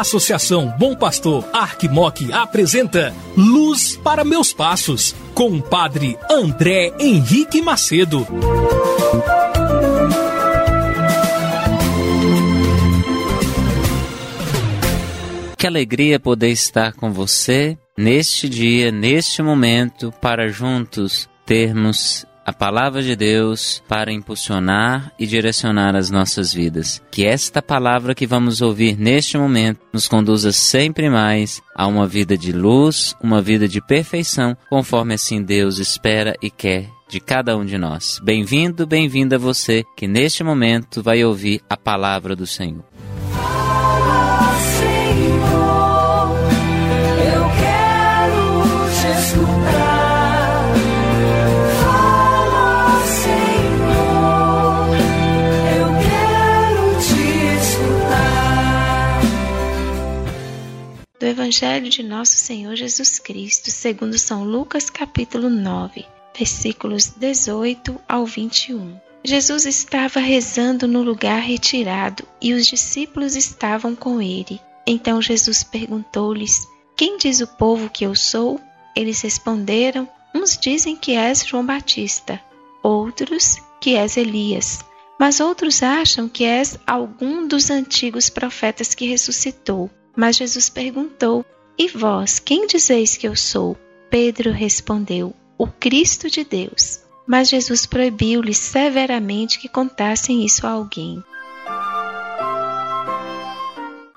Associação Bom Pastor Arquimoc apresenta Luz para Meus Passos, com o padre André Henrique Macedo. Que alegria poder estar com você neste dia, neste momento, para juntos termos a palavra de Deus para impulsionar e direcionar as nossas vidas. Que esta palavra que vamos ouvir neste momento nos conduza sempre mais a uma vida de luz, uma vida de perfeição, conforme assim Deus espera e quer de cada um de nós. Bem-vindo, bem-vinda você que neste momento vai ouvir a palavra do Senhor. Evangelho de Nosso Senhor Jesus Cristo, segundo São Lucas, capítulo 9, versículos 18 ao 21. Jesus estava rezando no lugar retirado e os discípulos estavam com ele. Então Jesus perguntou-lhes: Quem diz o povo que eu sou? Eles responderam: Uns dizem que és João Batista, outros que és Elias, mas outros acham que és algum dos antigos profetas que ressuscitou. Mas Jesus perguntou: E vós, quem dizeis que eu sou? Pedro respondeu: O Cristo de Deus. Mas Jesus proibiu-lhes severamente que contassem isso a alguém.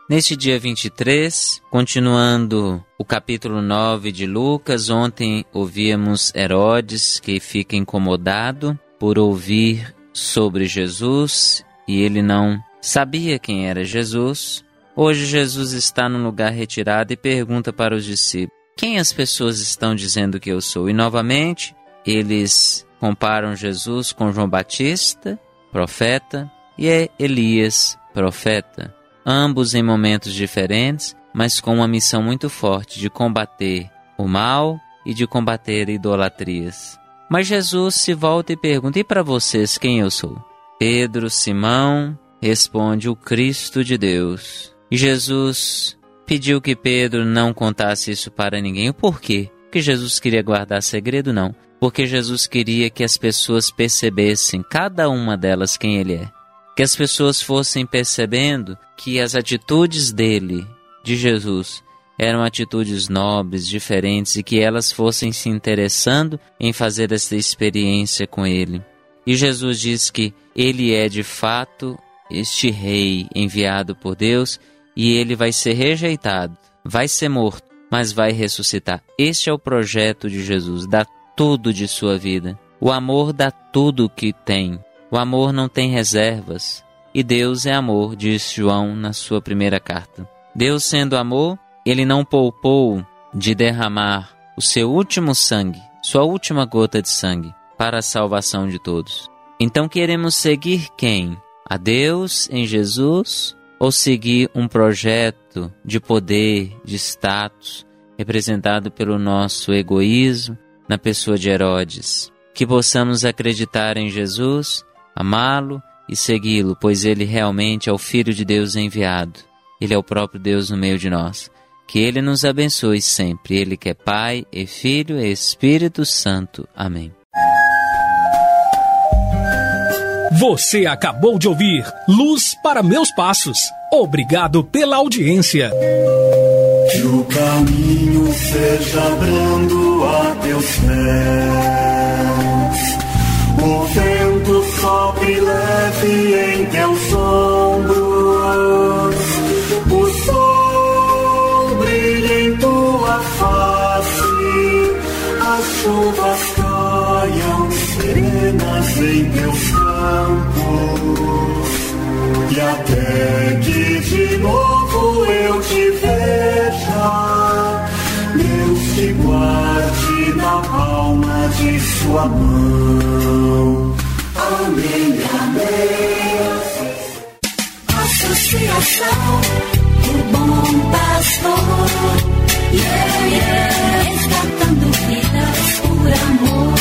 Neste dia 23, continuando o capítulo 9 de Lucas, ontem ouvíamos Herodes que fica incomodado por ouvir sobre Jesus e ele não sabia quem era Jesus. Hoje Jesus está num lugar retirado e pergunta para os discípulos: Quem as pessoas estão dizendo que eu sou? E novamente eles comparam Jesus com João Batista, profeta, e é Elias, profeta ambos em momentos diferentes, mas com uma missão muito forte de combater o mal e de combater idolatrias. Mas Jesus se volta e pergunta: E para vocês quem eu sou? Pedro, Simão, responde: O Cristo de Deus. Jesus pediu que Pedro não contasse isso para ninguém. O porquê? Porque Jesus queria guardar segredo? Não. Porque Jesus queria que as pessoas percebessem, cada uma delas, quem ele é que as pessoas fossem percebendo que as atitudes dele, de Jesus, eram atitudes nobres, diferentes e que elas fossem se interessando em fazer essa experiência com ele. E Jesus diz que ele é de fato este rei enviado por Deus e ele vai ser rejeitado, vai ser morto, mas vai ressuscitar. Este é o projeto de Jesus, dá tudo de sua vida. O amor dá tudo o que tem. O amor não tem reservas. E Deus é amor, diz João na sua primeira carta. Deus sendo amor, ele não poupou de derramar o seu último sangue, sua última gota de sangue, para a salvação de todos. Então queremos seguir quem? A Deus em Jesus ou seguir um projeto de poder, de status, representado pelo nosso egoísmo na pessoa de Herodes? Que possamos acreditar em Jesus amá-lo e segui-lo, pois ele realmente é o Filho de Deus enviado. Ele é o próprio Deus no meio de nós. Que ele nos abençoe sempre. Ele que é Pai e Filho e Espírito Santo. Amém. Você acabou de ouvir Luz para Meus Passos. Obrigado pela audiência. Que o caminho seja brando a teus pés. O vento sopre leve em teus nas em teus campos, e até que de novo eu te veja, Deus te guarde na palma de sua mão. Amém, amém. Associação do Bom Pastor, yeah, yeah. resgatando vidas por amor.